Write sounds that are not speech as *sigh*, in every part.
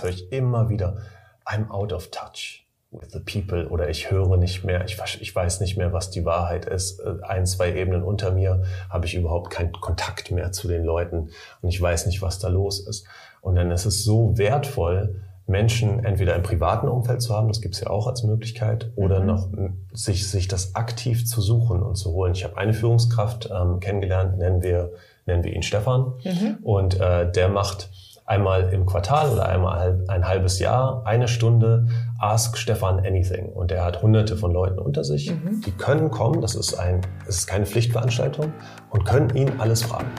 Das höre ich immer wieder. I'm out of touch with the people oder ich höre nicht mehr, ich, ich weiß nicht mehr, was die Wahrheit ist. Äh, ein, zwei Ebenen unter mir habe ich überhaupt keinen Kontakt mehr zu den Leuten und ich weiß nicht, was da los ist. Und dann ist es so wertvoll, Menschen entweder im privaten Umfeld zu haben, das gibt's ja auch als Möglichkeit, oder mhm. noch sich, sich das aktiv zu suchen und zu holen. Ich habe eine Führungskraft ähm, kennengelernt, nennen wir, nennen wir ihn Stefan, mhm. und äh, der macht einmal im Quartal oder einmal ein halbes Jahr eine Stunde Ask Stefan Anything. Und er hat hunderte von Leuten unter sich, mhm. die können kommen, das ist, ein, das ist keine Pflichtveranstaltung, und können ihn alles fragen.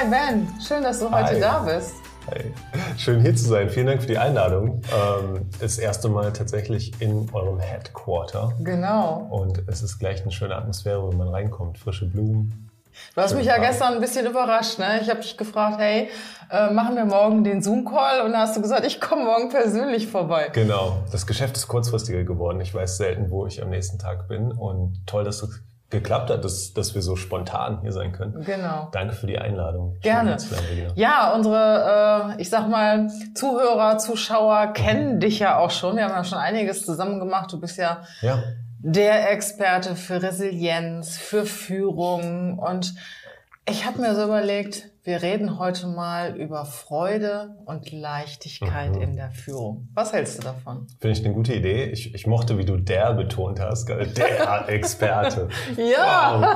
Hi Ben, schön, dass du heute Hi. da bist. Hi. Schön hier zu sein. Vielen Dank für die Einladung. Ähm, das erste Mal tatsächlich in eurem Headquarter. Genau. Und es ist gleich eine schöne Atmosphäre, wenn man reinkommt. Frische Blumen. Du hast mich ja gestern ein bisschen überrascht. Ne? Ich habe dich gefragt, hey, äh, machen wir morgen den Zoom-Call? Und da hast du gesagt, ich komme morgen persönlich vorbei. Genau. Das Geschäft ist kurzfristiger geworden. Ich weiß selten, wo ich am nächsten Tag bin. Und toll, dass du geklappt hat, dass, dass wir so spontan hier sein können. Genau. Danke für die Einladung. Gerne. Ja, unsere, äh, ich sag mal, Zuhörer, Zuschauer kennen mhm. dich ja auch schon. Wir haben ja schon einiges zusammen gemacht. Du bist ja, ja. der Experte für Resilienz, für Führung. Und ich habe mir so überlegt, wir reden heute mal über Freude und Leichtigkeit mhm. in der Führung. Was hältst du davon? Finde ich eine gute Idee. Ich, ich mochte, wie du der betont hast, der *laughs* Experte. ja.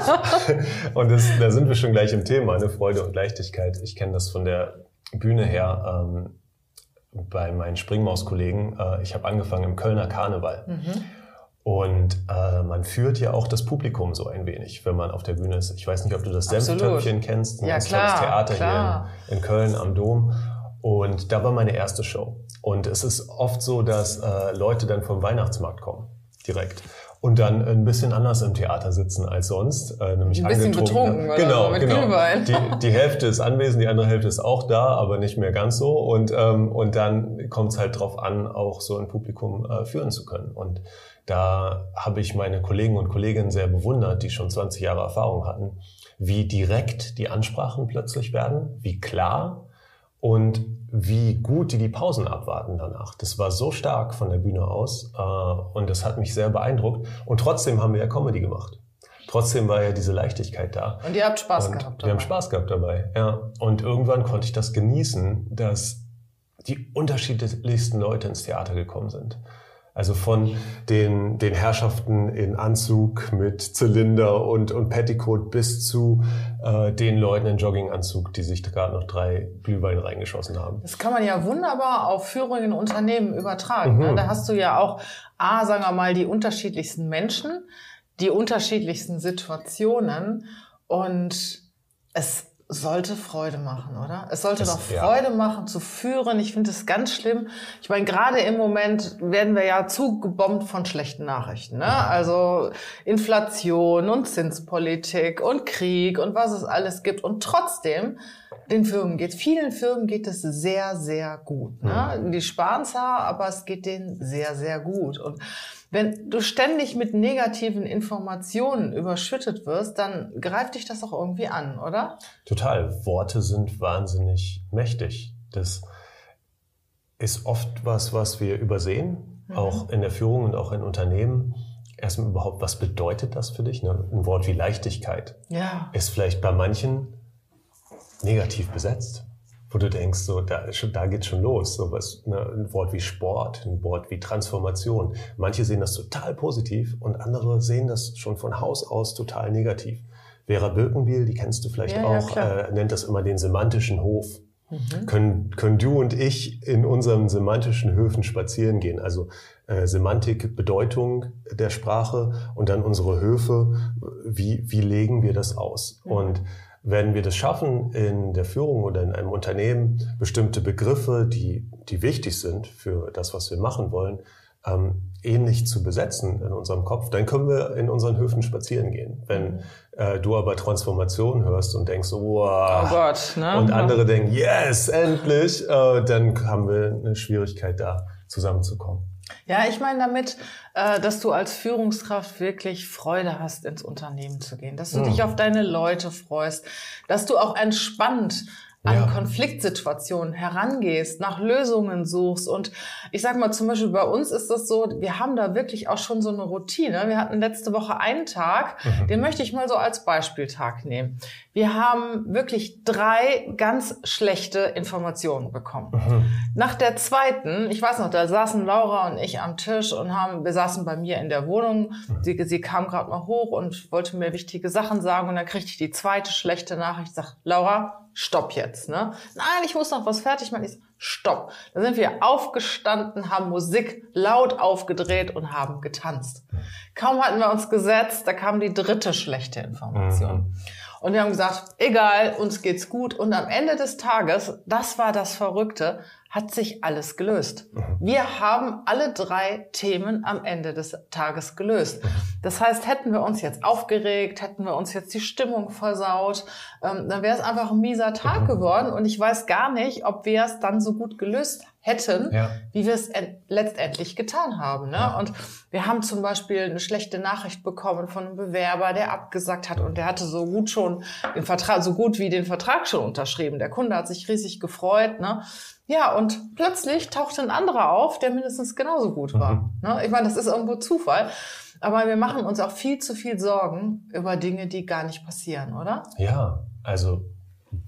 Und das, da sind wir schon gleich im Thema, ne? Freude und Leichtigkeit. Ich kenne das von der Bühne her ähm, bei meinen Springmaus-Kollegen. Äh, ich habe angefangen im Kölner Karneval. Mhm. Und äh, man führt ja auch das Publikum so ein wenig, wenn man auf der Bühne ist. Ich weiß nicht, ob du das Senftöpfchen kennst, ein ja, klar, Theater klar. hier in, in, Köln am Dom. Und da war meine erste Show. Und es ist oft so, dass äh, Leute dann vom Weihnachtsmarkt kommen, direkt. Und dann ein bisschen anders im Theater sitzen als sonst, äh, nämlich ein bisschen betrunken oder genau, so mit genau. Glühwein. Die, die Hälfte ist anwesend, die andere Hälfte ist auch da, aber nicht mehr ganz so. Und ähm, und dann kommt es halt drauf an, auch so ein Publikum äh, führen zu können. Und da habe ich meine Kollegen und Kolleginnen sehr bewundert, die schon 20 Jahre Erfahrung hatten, wie direkt die Ansprachen plötzlich werden, wie klar und wie gut die die Pausen abwarten danach. Das war so stark von der Bühne aus äh, und das hat mich sehr beeindruckt. Und trotzdem haben wir ja Comedy gemacht. Trotzdem war ja diese Leichtigkeit da. Und ihr habt Spaß und gehabt dabei. Wir haben Spaß gehabt dabei, ja. Und irgendwann konnte ich das genießen, dass die unterschiedlichsten Leute ins Theater gekommen sind. Also von den, den Herrschaften in Anzug mit Zylinder und, und Petticoat bis zu äh, den Leuten in Jogginganzug, die sich gerade noch drei Glühwein reingeschossen haben. Das kann man ja wunderbar auf Führungen in Unternehmen übertragen. Ne? Mhm. Ne? Da hast du ja auch, A, sagen wir mal, die unterschiedlichsten Menschen, die unterschiedlichsten Situationen und es sollte Freude machen, oder? Es sollte das, doch Freude ja. machen zu führen. Ich finde es ganz schlimm. Ich meine, gerade im Moment werden wir ja zugebombt von schlechten Nachrichten. Ne? Also Inflation und Zinspolitik und Krieg und was es alles gibt. Und trotzdem, den Firmen geht, vielen Firmen geht es sehr, sehr gut. Ne? Mhm. Die sparen zwar, aber es geht denen sehr, sehr gut. Und wenn du ständig mit negativen Informationen überschüttet wirst, dann greift dich das auch irgendwie an, oder? Total. Worte sind wahnsinnig mächtig. Das ist oft was, was wir übersehen, mhm. auch in der Führung und auch in Unternehmen. Erstmal überhaupt, was bedeutet das für dich? Ne? Ein Wort wie Leichtigkeit ja. ist vielleicht bei manchen negativ besetzt wo du denkst, so da, da geht's schon los. So was, ne, ein Wort wie Sport, ein Wort wie Transformation. Manche sehen das total positiv und andere sehen das schon von Haus aus total negativ. Vera Birkenbiel, die kennst du vielleicht ja, auch, ja, äh, nennt das immer den semantischen Hof. Mhm. Können, können du und ich in unseren semantischen Höfen spazieren gehen? Also äh, Semantik, Bedeutung der Sprache und dann unsere Höfe. Wie, wie legen wir das aus? Mhm. Und wenn wir das schaffen, in der Führung oder in einem Unternehmen bestimmte Begriffe, die, die wichtig sind für das, was wir machen wollen, ähm, ähnlich zu besetzen in unserem Kopf, dann können wir in unseren Höfen spazieren gehen. Wenn äh, du aber Transformation hörst und denkst, wow, oh Gott, ne? und andere denken, yes, endlich, äh, dann haben wir eine Schwierigkeit da zusammenzukommen. Ja, ich meine damit, äh, dass du als Führungskraft wirklich Freude hast, ins Unternehmen zu gehen, dass du dich auf deine Leute freust, dass du auch entspannt an ja. Konfliktsituationen herangehst, nach Lösungen suchst. Und ich sag mal, zum Beispiel bei uns ist das so, wir haben da wirklich auch schon so eine Routine. Wir hatten letzte Woche einen Tag, mhm. den möchte ich mal so als Beispieltag nehmen. Wir haben wirklich drei ganz schlechte Informationen bekommen. Mhm. Nach der zweiten, ich weiß noch, da saßen Laura und ich am Tisch und haben, wir saßen bei mir in der Wohnung. Mhm. Sie, sie kam gerade mal hoch und wollte mir wichtige Sachen sagen und dann kriegte ich die zweite schlechte Nachricht. Ich sag, Laura, stopp jetzt, ne? Nein, ich muss noch was fertig machen. Ich stopp. Da sind wir aufgestanden, haben Musik laut aufgedreht und haben getanzt. Kaum hatten wir uns gesetzt, da kam die dritte schlechte Information. Mhm. Und wir haben gesagt, egal, uns geht's gut. Und am Ende des Tages, das war das Verrückte, hat sich alles gelöst. Mhm. Wir haben alle drei Themen am Ende des Tages gelöst. Mhm. Das heißt, hätten wir uns jetzt aufgeregt, hätten wir uns jetzt die Stimmung versaut, ähm, dann wäre es einfach ein mieser Tag mhm. geworden und ich weiß gar nicht, ob wir es dann so gut gelöst hätten, ja. wie wir es letztendlich getan haben. Ne? Ja. Und wir haben zum Beispiel eine schlechte Nachricht bekommen von einem Bewerber, der abgesagt hat und der hatte so gut schon den Vertrag, so gut wie den Vertrag schon unterschrieben. Der Kunde hat sich riesig gefreut. Ne? Ja, und plötzlich tauchte ein anderer auf, der mindestens genauso gut war. Mhm. Ne? Ich meine, das ist irgendwo Zufall. Aber wir machen uns auch viel zu viel Sorgen über Dinge, die gar nicht passieren, oder? Ja, also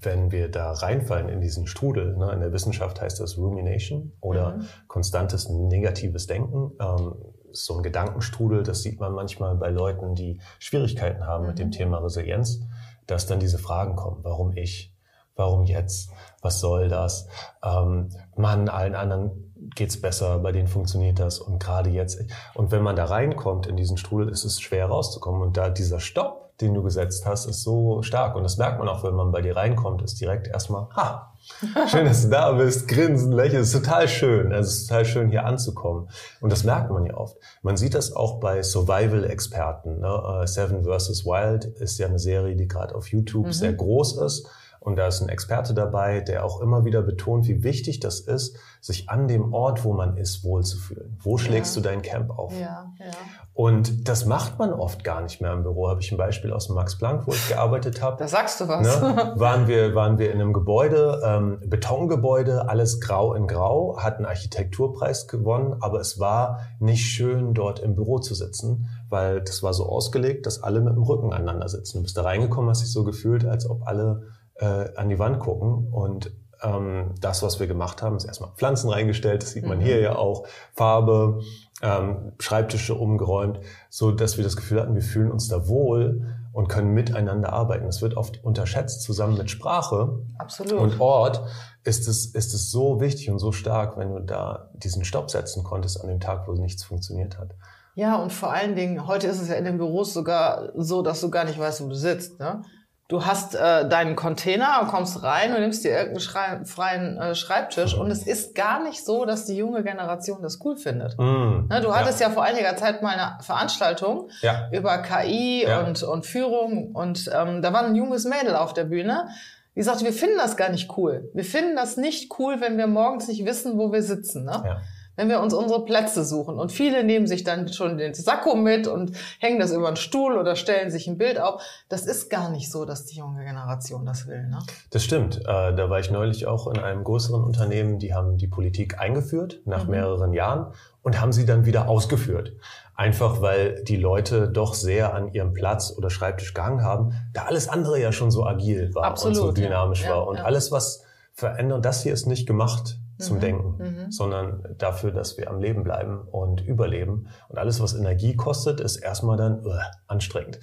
wenn wir da reinfallen in diesen Strudel, ne, in der Wissenschaft heißt das Rumination oder mhm. konstantes negatives Denken, ähm, so ein Gedankenstrudel, das sieht man manchmal bei Leuten, die Schwierigkeiten haben mhm. mit dem mhm. Thema Resilienz, dass dann diese Fragen kommen, warum ich? Warum jetzt? Was soll das? Ähm, Mann, allen anderen geht's besser, bei denen funktioniert das und gerade jetzt. Und wenn man da reinkommt in diesen Strudel, ist es schwer rauszukommen. Und da dieser Stopp, den du gesetzt hast, ist so stark. Und das merkt man auch, wenn man bei dir reinkommt, ist direkt erstmal, ha, *laughs* schön, dass du da bist, grinsen, lächeln, ist total schön. Also es ist total schön, hier anzukommen. Und das merkt man ja oft. Man sieht das auch bei Survival-Experten. Ne? Äh, Seven vs. Wild ist ja eine Serie, die gerade auf YouTube mhm. sehr groß ist und da ist ein Experte dabei, der auch immer wieder betont, wie wichtig das ist, sich an dem Ort, wo man ist, wohlzufühlen. Wo schlägst ja. du dein Camp auf? Ja, ja. Und das macht man oft gar nicht mehr im Büro. Habe ich ein Beispiel aus dem Max Planck, wo ich gearbeitet habe. Da sagst du was. Ne? *laughs* Waren wir waren wir in einem Gebäude, ähm, Betongebäude, alles grau in grau, hat einen Architekturpreis gewonnen, aber es war nicht schön, dort im Büro zu sitzen, weil das war so ausgelegt, dass alle mit dem Rücken aneinander sitzen. Du bist da reingekommen, hast dich so gefühlt, als ob alle äh, an die Wand gucken und ähm, das, was wir gemacht haben, ist erstmal Pflanzen reingestellt, das sieht man mhm. hier ja auch, Farbe, ähm, Schreibtische umgeräumt, so dass wir das Gefühl hatten, wir fühlen uns da wohl und können miteinander arbeiten. Das wird oft unterschätzt zusammen mit Sprache Absolut. und Ort. Ist es, ist es so wichtig und so stark, wenn du da diesen Stopp setzen konntest an dem Tag, wo nichts funktioniert hat. Ja, und vor allen Dingen, heute ist es ja in den Büros sogar so, dass du gar nicht weißt, wo du sitzt. Ne? Du hast äh, deinen Container, kommst rein und nimmst dir irgendeinen Schrei freien äh, Schreibtisch und es ist gar nicht so, dass die junge Generation das cool findet. Mm, ne, du hattest ja. ja. vor einiger Zeit mal eine Veranstaltung ja. über KI ja. und, und Führung und ähm, da war ein junges Mädel auf der Bühne, die sagte, wir finden das gar nicht cool. Wir finden das nicht cool, wenn wir morgens nicht wissen, wo wir sitzen. Ne? Wenn wir uns unsere Plätze suchen. Und viele nehmen sich dann schon den Sakko mit und hängen das über einen Stuhl oder stellen sich ein Bild auf. Das ist gar nicht so, dass die junge Generation das will. Ne? Das stimmt. Äh, da war ich neulich auch in einem größeren Unternehmen, die haben die Politik eingeführt nach mhm. mehreren Jahren und haben sie dann wieder ausgeführt. Einfach weil die Leute doch sehr an ihrem Platz oder Schreibtisch gehangen haben, da alles andere ja schon so agil war Absolut, und so dynamisch ja. war. Und ja. alles, was verändert, das hier ist nicht gemacht zum mhm. Denken, mhm. sondern dafür, dass wir am Leben bleiben und überleben. Und alles, was Energie kostet, ist erstmal dann uh, anstrengend.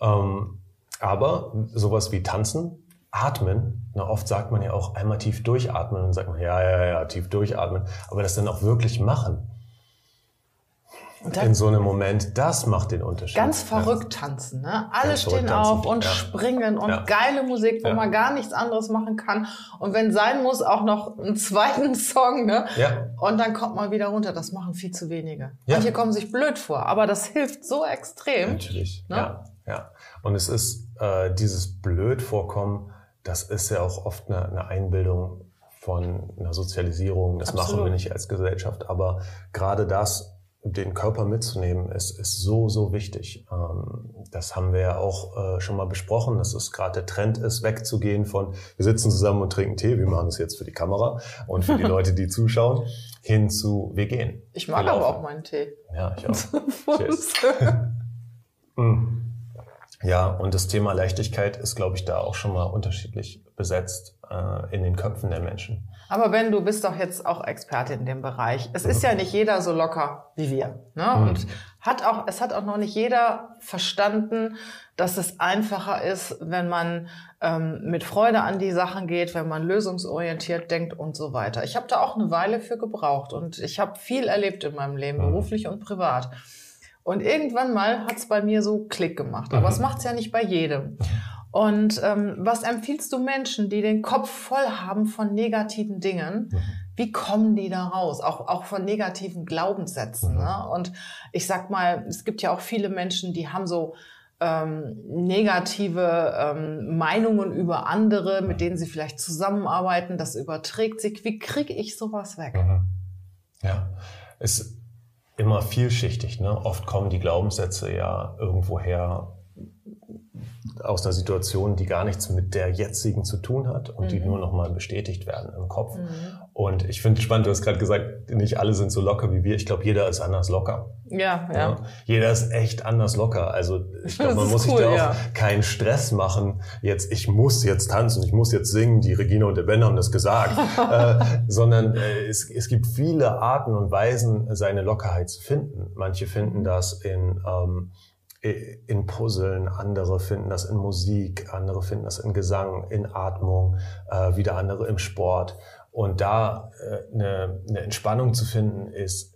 Ähm, aber sowas wie Tanzen, Atmen, na, oft sagt man ja auch einmal tief durchatmen und sagt man, ja, ja, ja, tief durchatmen, aber das dann auch wirklich machen. In so einem Moment, das macht den Unterschied. Ganz verrückt ja. tanzen, ne? Alle ganz stehen auf und ja. springen und ja. geile Musik, wo man gar nichts anderes machen kann. Und wenn sein muss, auch noch einen zweiten *laughs* Song, ne? Ja. Und dann kommt man wieder runter. Das machen viel zu wenige. Manche kommen sich blöd vor, aber das hilft so extrem. Natürlich. Ne? Ja, ja. Und es ist äh, dieses blöd vorkommen, das ist ja auch oft eine, eine Einbildung von einer Sozialisierung. Das Absolut. machen wir nicht als Gesellschaft. Aber gerade das, den Körper mitzunehmen, ist, ist so, so wichtig. Ähm, das haben wir ja auch äh, schon mal besprochen, dass es gerade der Trend ist, wegzugehen von, wir sitzen zusammen und trinken Tee, wir machen das jetzt für die Kamera und für die *laughs* Leute, die zuschauen, hin zu, wir gehen. Ich mag aber auch meinen Tee. Ja, ich *laughs* auch. Cheers. *laughs* Mm. Ja, und das Thema Leichtigkeit ist, glaube ich, da auch schon mal unterschiedlich besetzt äh, in den Köpfen der Menschen. Aber Ben, du bist doch jetzt auch Experte in dem Bereich. Es ist ja nicht jeder so locker wie wir. Ne? Mhm. Und hat auch, es hat auch noch nicht jeder verstanden, dass es einfacher ist, wenn man ähm, mit Freude an die Sachen geht, wenn man lösungsorientiert denkt und so weiter. Ich habe da auch eine Weile für gebraucht und ich habe viel erlebt in meinem Leben, mhm. beruflich und privat. Und irgendwann mal hat es bei mir so Klick gemacht. Aber mhm. es macht es ja nicht bei jedem. Und ähm, was empfiehlst du Menschen, die den Kopf voll haben von negativen Dingen? Mhm. Wie kommen die da raus? Auch, auch von negativen Glaubenssätzen. Mhm. Ne? Und ich sag mal, es gibt ja auch viele Menschen, die haben so ähm, negative ähm, Meinungen über andere, mit denen sie vielleicht zusammenarbeiten. Das überträgt sich. Wie kriege ich sowas weg? Mhm. Ja, es immer vielschichtig. Ne? Oft kommen die Glaubenssätze ja irgendwoher aus einer Situation, die gar nichts mit der jetzigen zu tun hat und mhm. die nur nochmal bestätigt werden im Kopf. Mhm. Und ich finde spannend, du hast gerade gesagt, nicht alle sind so locker wie wir. Ich glaube, jeder ist anders locker. Ja, ja, ja. Jeder ist echt anders locker. Also ich glaube, *laughs* man muss cool, sich da auch ja. keinen Stress machen. Jetzt, ich muss jetzt tanzen, ich muss jetzt singen, die Regina und der Ben haben das gesagt. *laughs* äh, sondern äh, es, es gibt viele Arten und Weisen, seine Lockerheit zu finden. Manche finden das in... Ähm, in Puzzeln, andere finden das in Musik, andere finden das in Gesang, in Atmung, äh, wieder andere im Sport. Und da äh, eine, eine Entspannung zu finden, ist,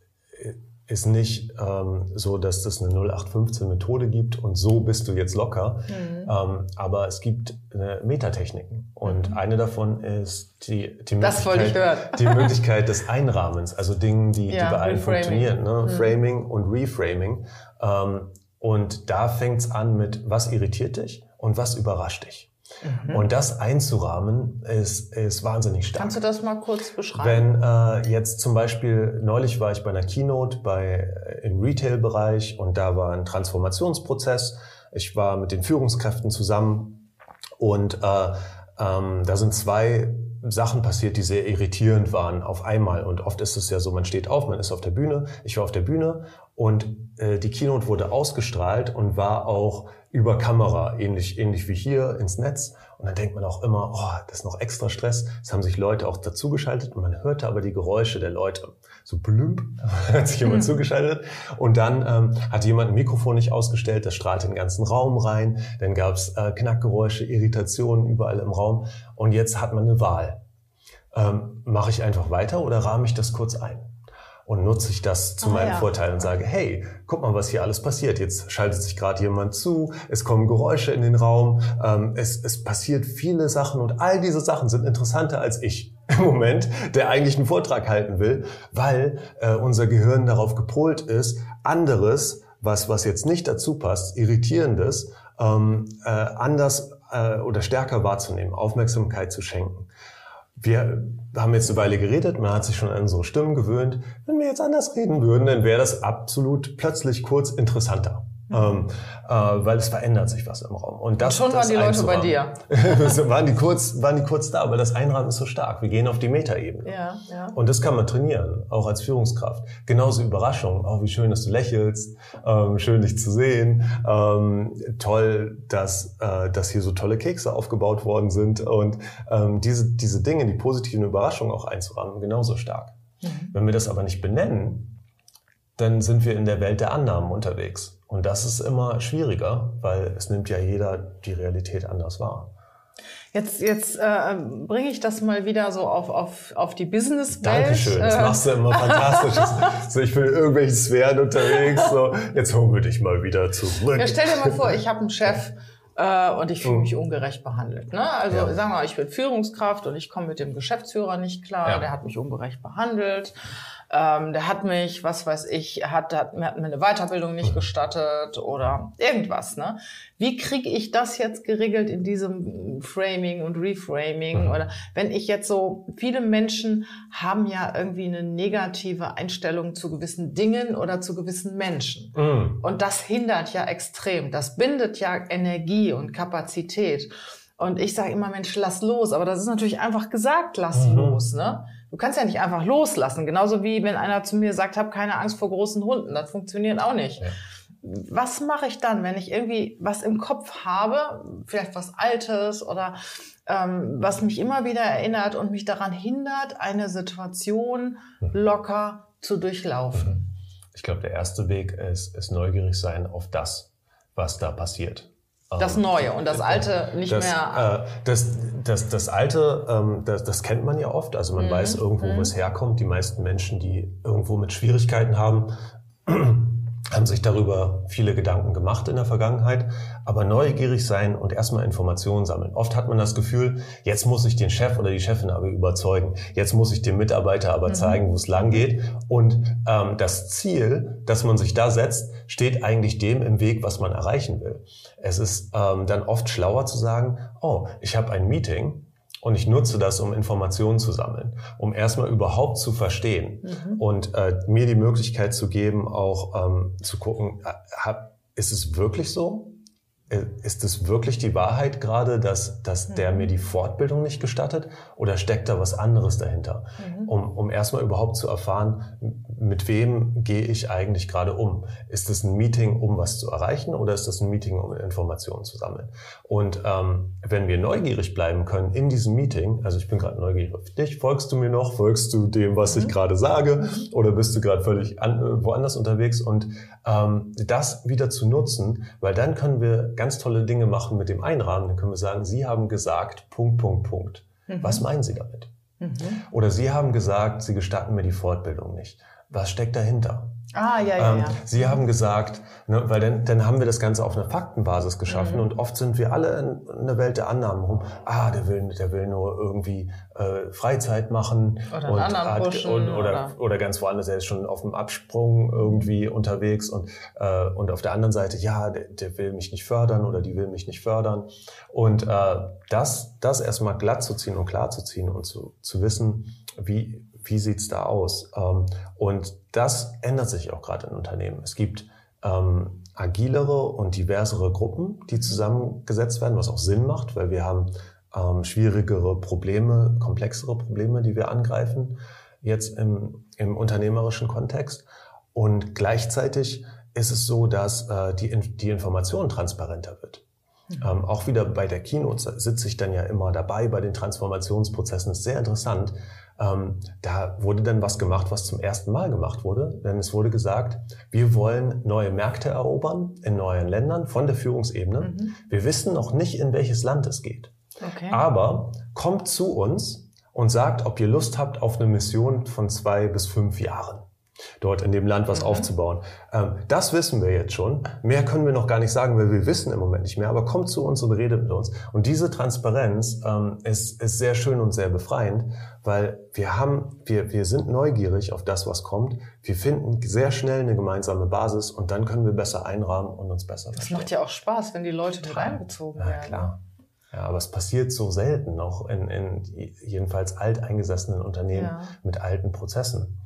ist nicht ähm, so, dass das eine 0815-Methode gibt und so bist du jetzt locker. Mhm. Ähm, aber es gibt äh, Metatechniken. Und mhm. eine davon ist die, die, Möglichkeit, die Möglichkeit des Einrahmens, also Dingen, die, ja, die bei allen funktionieren. Ne? Mhm. Framing und Reframing. Ähm, und da fängt's an mit, was irritiert dich und was überrascht dich. Mhm. Und das einzurahmen ist, ist wahnsinnig stark. Kannst du das mal kurz beschreiben? Wenn äh, jetzt zum Beispiel, neulich war ich bei einer Keynote bei, äh, im Retail-Bereich und da war ein Transformationsprozess. Ich war mit den Führungskräften zusammen und äh, ähm, da sind zwei Sachen passiert, die sehr irritierend waren auf einmal. Und oft ist es ja so, man steht auf, man ist auf der Bühne. Ich war auf der Bühne und äh, die Keynote wurde ausgestrahlt und war auch über Kamera, ähnlich, ähnlich wie hier ins Netz. Und dann denkt man auch immer, oh, das ist noch extra Stress. Es haben sich Leute auch dazugeschaltet und man hörte aber die Geräusche der Leute. So blümp, *laughs* hat sich jemand mhm. zugeschaltet. Und dann ähm, hat jemand ein Mikrofon nicht ausgestellt, das strahlte in den ganzen Raum rein. Dann gab es äh, Knackgeräusche, Irritationen überall im Raum. Und jetzt hat man eine Wahl. Ähm, Mache ich einfach weiter oder rahme ich das kurz ein? Und nutze ich das zu ah, meinem ja. Vorteil und sage, hey, guck mal, was hier alles passiert. Jetzt schaltet sich gerade jemand zu, es kommen Geräusche in den Raum, ähm, es, es passiert viele Sachen und all diese Sachen sind interessanter als ich *laughs* im Moment, der eigentlich einen Vortrag halten will, weil äh, unser Gehirn darauf gepolt ist, anderes, was, was jetzt nicht dazu passt, irritierendes, ähm, äh, anders äh, oder stärker wahrzunehmen, Aufmerksamkeit zu schenken wir haben jetzt eine Weile geredet, man hat sich schon an unsere Stimmen gewöhnt. Wenn wir jetzt anders reden würden, dann wäre das absolut plötzlich kurz interessanter. Ähm, äh, weil es verändert sich was im Raum. Und, das, und schon das waren die Leute bei dir. *laughs* waren, die kurz, waren die kurz da, weil das Einrahmen ist so stark. Wir gehen auf die Metaebene. Ja, ja. Und das kann man trainieren, auch als Führungskraft. Genauso Überraschung. Auch oh, wie schön, dass du lächelst. Ähm, schön, dich zu sehen. Ähm, toll, dass, äh, dass hier so tolle Kekse aufgebaut worden sind. Und ähm, diese, diese Dinge, die positiven Überraschungen auch einzurahmen, genauso stark. Mhm. Wenn wir das aber nicht benennen, dann sind wir in der Welt der Annahmen unterwegs. Und das ist immer schwieriger, weil es nimmt ja jeder die Realität anders wahr. Jetzt, jetzt äh, bringe ich das mal wieder so auf, auf, auf die Businesswelt. Dankeschön, das äh, machst du immer fantastisch. *laughs* so, ich bin in irgendwelchen Sphären unterwegs. So, jetzt holen wir dich mal wieder zurück. Ja, stell dir mal vor, ich habe einen Chef äh, und ich fühle hm. mich ungerecht behandelt. Ne? Also ja. sagen wir mal, ich bin Führungskraft und ich komme mit dem Geschäftsführer nicht klar, ja. der hat mich ungerecht behandelt. Ähm, der hat mich, was weiß ich, hat, hat, hat mir eine Weiterbildung nicht gestattet oder irgendwas. Ne? Wie kriege ich das jetzt geregelt in diesem Framing und Reframing? Mhm. Oder wenn ich jetzt so, viele Menschen haben ja irgendwie eine negative Einstellung zu gewissen Dingen oder zu gewissen Menschen. Mhm. Und das hindert ja extrem. Das bindet ja Energie und Kapazität. Und ich sage immer, Mensch, lass los. Aber das ist natürlich einfach gesagt, lass mhm. los. Ne? Du kannst ja nicht einfach loslassen. Genauso wie wenn einer zu mir sagt, hab keine Angst vor großen Hunden. Das funktioniert auch nicht. Ja. Was mache ich dann, wenn ich irgendwie was im Kopf habe, vielleicht was Altes oder ähm, was mich immer wieder erinnert und mich daran hindert, eine Situation mhm. locker zu durchlaufen? Mhm. Ich glaube, der erste Weg ist, ist neugierig sein auf das, was da passiert. Das ähm, Neue und das Alte nicht das, mehr. Äh, das, das, das Alte, ähm, das, das kennt man ja oft. Also man mhm. weiß irgendwo, wo mhm. es herkommt. Die meisten Menschen, die irgendwo mit Schwierigkeiten haben, *clears throat* haben sich darüber viele Gedanken gemacht in der Vergangenheit, aber neugierig sein und erstmal Informationen sammeln. Oft hat man das Gefühl, jetzt muss ich den Chef oder die Chefin aber überzeugen, jetzt muss ich dem Mitarbeiter aber mhm. zeigen, wo es lang geht. Und ähm, das Ziel, das man sich da setzt, steht eigentlich dem im Weg, was man erreichen will. Es ist ähm, dann oft schlauer zu sagen, oh, ich habe ein Meeting und ich nutze das, um Informationen zu sammeln, um erstmal überhaupt zu verstehen mhm. und äh, mir die Möglichkeit zu geben, auch ähm, zu gucken, äh, hab, ist es wirklich so? Äh, ist es wirklich die Wahrheit gerade, dass, dass mhm. der mir die Fortbildung nicht gestattet oder steckt da was anderes dahinter? Mhm. Um, um erstmal überhaupt zu erfahren, mit wem gehe ich eigentlich gerade um? Ist es ein Meeting, um was zu erreichen oder ist das ein Meeting, um Informationen zu sammeln? Und ähm, wenn wir neugierig bleiben können in diesem Meeting, also ich bin gerade neugierig auf dich, folgst du mir noch, folgst du dem, was mhm. ich gerade sage mhm. oder bist du gerade völlig an, woanders unterwegs und ähm, das wieder zu nutzen, weil dann können wir ganz tolle Dinge machen mit dem Einrahmen. Dann können wir sagen, Sie haben gesagt, Punkt, Punkt, Punkt. Mhm. Was meinen Sie damit? Mhm. Oder Sie haben gesagt, Sie gestatten mir die Fortbildung nicht. Was steckt dahinter? Ah, ja, ja, ähm, ja. Sie haben gesagt, ne, weil dann, dann haben wir das Ganze auf einer Faktenbasis geschaffen mhm. und oft sind wir alle in, in der Welt der Annahmen rum. Ah, der will, der will nur irgendwie äh, Freizeit machen oder, und, hat, pushen, und oder, oder, oder ganz woanders. Er ist schon auf dem Absprung irgendwie mhm. unterwegs und äh, und auf der anderen Seite, ja, der, der will mich nicht fördern oder die will mich nicht fördern. Und äh, das, das erstmal glatt zu ziehen und klar zu ziehen und zu, zu wissen, wie wie sieht's da aus? Ähm, und das ändert sich auch gerade in Unternehmen. Es gibt ähm, agilere und diversere Gruppen, die zusammengesetzt werden, was auch Sinn macht, weil wir haben ähm, schwierigere Probleme, komplexere Probleme, die wir angreifen, jetzt im, im unternehmerischen Kontext. Und gleichzeitig ist es so, dass äh, die, die Information transparenter wird. Mhm. Ähm, auch wieder bei der Keynote sitze ich dann ja immer dabei bei den Transformationsprozessen. Das ist sehr interessant, ähm, da wurde dann was gemacht, was zum ersten Mal gemacht wurde. Denn es wurde gesagt, wir wollen neue Märkte erobern in neuen Ländern von der Führungsebene. Mhm. Wir wissen noch nicht, in welches Land es geht. Okay. Aber kommt zu uns und sagt, ob ihr Lust habt auf eine Mission von zwei bis fünf Jahren dort in dem Land was mhm. aufzubauen. Ähm, das wissen wir jetzt schon. Mehr können wir noch gar nicht sagen, weil wir wissen im Moment nicht mehr. Aber kommt zu uns und redet mit uns. Und diese Transparenz ähm, ist, ist sehr schön und sehr befreiend, weil wir haben, wir, wir sind neugierig auf das, was kommt. Wir finden sehr schnell eine gemeinsame Basis und dann können wir besser einrahmen und uns besser verstehen. Das macht ja auch Spaß, wenn die Leute mit reinbezogen werden. Ja, klar. Ja, aber es passiert so selten noch in, in jedenfalls alteingesessenen Unternehmen ja. mit alten Prozessen.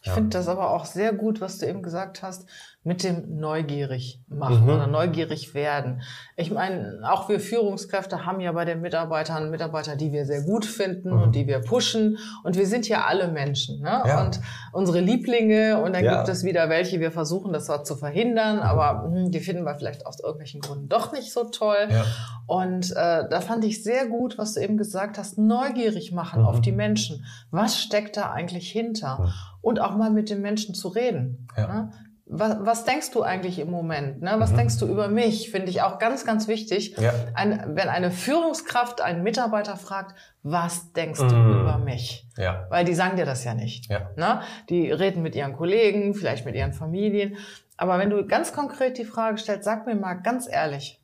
Ich ja. finde das aber auch sehr gut, was du eben gesagt hast, mit dem neugierig machen mhm. oder neugierig werden. Ich meine, auch wir Führungskräfte haben ja bei den Mitarbeitern Mitarbeiter, die wir sehr gut finden mhm. und die wir pushen. Und wir sind ja alle Menschen. Ne? Ja. Und unsere Lieblinge, und dann ja. gibt es wieder welche, wir versuchen das zwar zu verhindern, mhm. aber hm, die finden wir vielleicht aus irgendwelchen Gründen doch nicht so toll. Ja. Und äh, da fand ich sehr gut, was du eben gesagt hast, neugierig machen auf mhm. die Menschen. Was steckt da eigentlich hinter? Und auch mal mit den Menschen zu reden. Ja. Ne? Was, was denkst du eigentlich im Moment? Ne? Was mhm. denkst du über mich? Finde ich auch ganz, ganz wichtig. Ja. Ein, wenn eine Führungskraft einen Mitarbeiter fragt, was denkst mhm. du über mich? Ja. Weil die sagen dir das ja nicht. Ja. Ne? Die reden mit ihren Kollegen, vielleicht mit ihren Familien. Aber wenn du ganz konkret die Frage stellst, sag mir mal ganz ehrlich,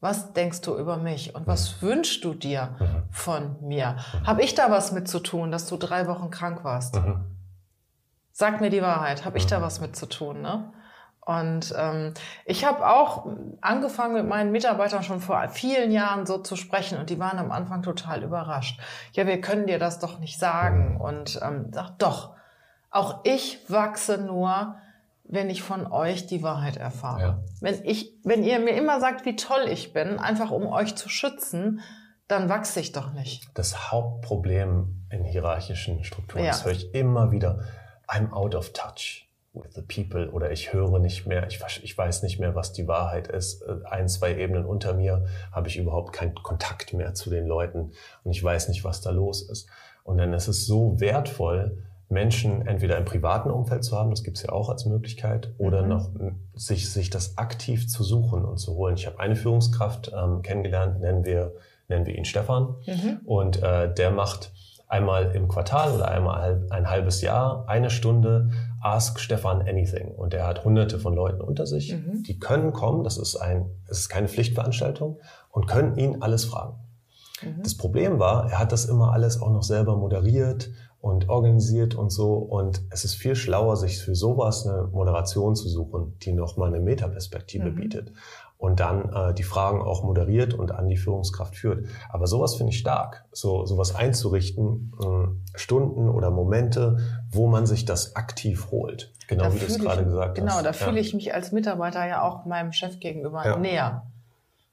was denkst du über mich und was mhm. wünschst du dir mhm. von mir? Mhm. Habe ich da was mit zu tun, dass du drei Wochen krank warst? Sag mir die Wahrheit, habe ich da mhm. was mit zu tun? Ne? Und ähm, ich habe auch angefangen mit meinen Mitarbeitern schon vor vielen Jahren so zu sprechen und die waren am Anfang total überrascht. Ja, wir können dir das doch nicht sagen. Mhm. Und ähm, sag doch, auch ich wachse nur, wenn ich von euch die Wahrheit erfahre. Ja. Wenn ich, wenn ihr mir immer sagt, wie toll ich bin, einfach um euch zu schützen, dann wachse ich doch nicht. Das Hauptproblem in hierarchischen Strukturen, ja. das höre ich immer wieder I'm out of touch with the people oder ich höre nicht mehr, ich, ich weiß nicht mehr, was die Wahrheit ist. Äh, ein, zwei Ebenen unter mir habe ich überhaupt keinen Kontakt mehr zu den Leuten und ich weiß nicht, was da los ist. Und dann ist es so wertvoll, Menschen entweder im privaten Umfeld zu haben, das gibt es ja auch als Möglichkeit, oder mhm. noch sich, sich das aktiv zu suchen und zu holen. Ich habe eine Führungskraft ähm, kennengelernt, nennen wir, nennen wir ihn Stefan, mhm. und äh, der macht einmal im Quartal oder einmal ein halbes Jahr eine Stunde Ask Stefan Anything. Und er hat hunderte von Leuten unter sich, mhm. die können kommen, das ist, ein, das ist keine Pflichtveranstaltung, und können ihn alles fragen. Mhm. Das Problem war, er hat das immer alles auch noch selber moderiert und organisiert und so. Und es ist viel schlauer, sich für sowas eine Moderation zu suchen, die nochmal eine Metaperspektive mhm. bietet und dann äh, die Fragen auch moderiert und an die Führungskraft führt. Aber sowas finde ich stark, so sowas einzurichten, äh, Stunden oder Momente, wo man sich das aktiv holt. Genau da wie du es gerade gesagt genau, hast. Genau, da fühle ich mich als Mitarbeiter ja auch meinem Chef gegenüber ja. näher.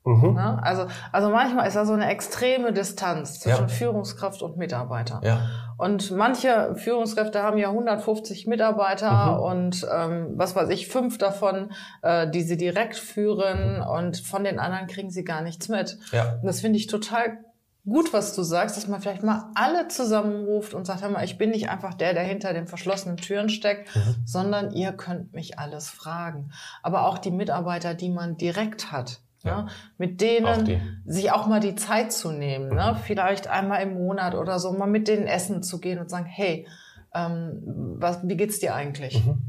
Mhm. Ne? Also, also manchmal ist da so eine extreme Distanz zwischen ja. Führungskraft und Mitarbeiter. Ja. Und manche Führungskräfte haben ja 150 Mitarbeiter mhm. und ähm, was weiß ich, fünf davon, äh, die sie direkt führen mhm. und von den anderen kriegen sie gar nichts mit. Ja. Und das finde ich total gut, was du sagst, dass man vielleicht mal alle zusammenruft und sagt, hör mal, ich bin nicht einfach der, der hinter den verschlossenen Türen steckt, mhm. sondern ihr könnt mich alles fragen. Aber auch die Mitarbeiter, die man direkt hat. Ja. Mit denen auch sich auch mal die Zeit zu nehmen, ne? mhm. ne? vielleicht einmal im Monat oder so, mal mit denen essen zu gehen und sagen, hey, ähm, was, wie geht's dir eigentlich? Mhm.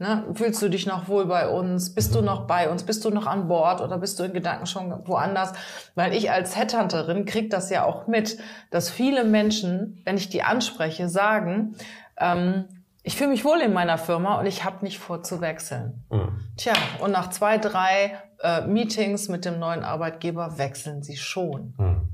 Ne? Fühlst du dich noch wohl bei uns? Bist du mhm. noch bei uns? Bist du noch an Bord oder bist du in Gedanken schon woanders? Weil ich als Headhunterin krieg das ja auch mit, dass viele Menschen, wenn ich die anspreche, sagen, ähm, ich fühle mich wohl in meiner Firma und ich habe nicht vor zu wechseln. Mhm. Tja, und nach zwei, drei äh, Meetings mit dem neuen Arbeitgeber wechseln sie schon. Mhm.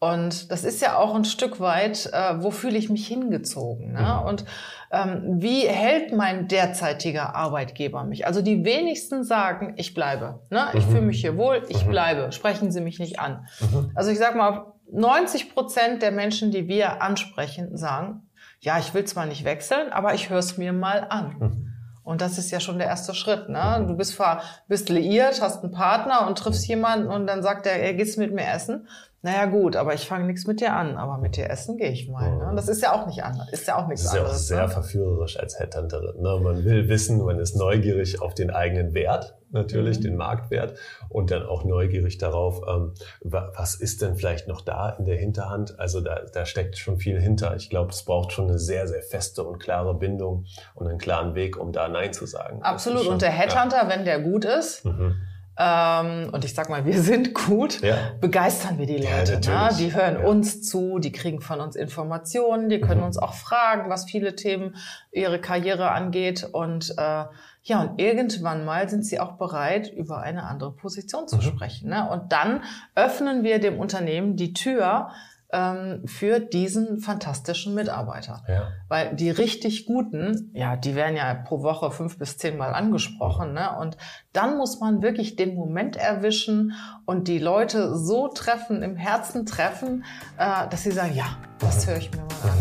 Und das ist ja auch ein Stück weit, äh, wo fühle ich mich hingezogen? Ne? Mhm. Und ähm, wie hält mein derzeitiger Arbeitgeber mich? Also die wenigsten sagen, ich bleibe. Ne? Ich mhm. fühle mich hier wohl, ich mhm. bleibe. Sprechen Sie mich nicht an. Mhm. Also ich sag mal, 90 Prozent der Menschen, die wir ansprechen, sagen, ja, ich will zwar nicht wechseln, aber ich höre es mir mal an. Mhm. Und das ist ja schon der erste Schritt. Ne? Mhm. Du bist, bist liiert, hast einen Partner und triffst jemanden und dann sagt er, er geht's mit mir essen. Naja gut, aber ich fange nichts mit dir an, aber mit dir essen gehe ich mal. Ne? Das ist ja auch nicht anders, ist ja auch nichts anderes. Das ist ja auch sehr ne? verführerisch als Headhunterin. Ne? Man will wissen, man ist neugierig auf den eigenen Wert, natürlich mhm. den Marktwert und dann auch neugierig darauf, ähm, was ist denn vielleicht noch da in der Hinterhand. Also da, da steckt schon viel hinter. Ich glaube, es braucht schon eine sehr, sehr feste und klare Bindung und einen klaren Weg, um da Nein zu sagen. Absolut. Schon, und der Headhunter, ja. wenn der gut ist, mhm ähm, und ich sag mal, wir sind gut, ja. begeistern wir die Leute. Ja, ne? Die hören ja. uns zu, die kriegen von uns Informationen, die können mhm. uns auch fragen, was viele Themen ihre Karriere angeht. Und äh, ja, und irgendwann mal sind sie auch bereit, über eine andere Position zu mhm. sprechen. Ne? Und dann öffnen wir dem Unternehmen die Tür ähm, für diesen fantastischen Mitarbeiter. Ja. Weil die richtig guten, ja, die werden ja pro Woche fünf bis zehn Mal angesprochen. Ne? Und dann muss man wirklich den Moment erwischen und die Leute so treffen, im Herzen treffen, äh, dass sie sagen, ja, das höre ich mir mal an.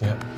Ne? Ja.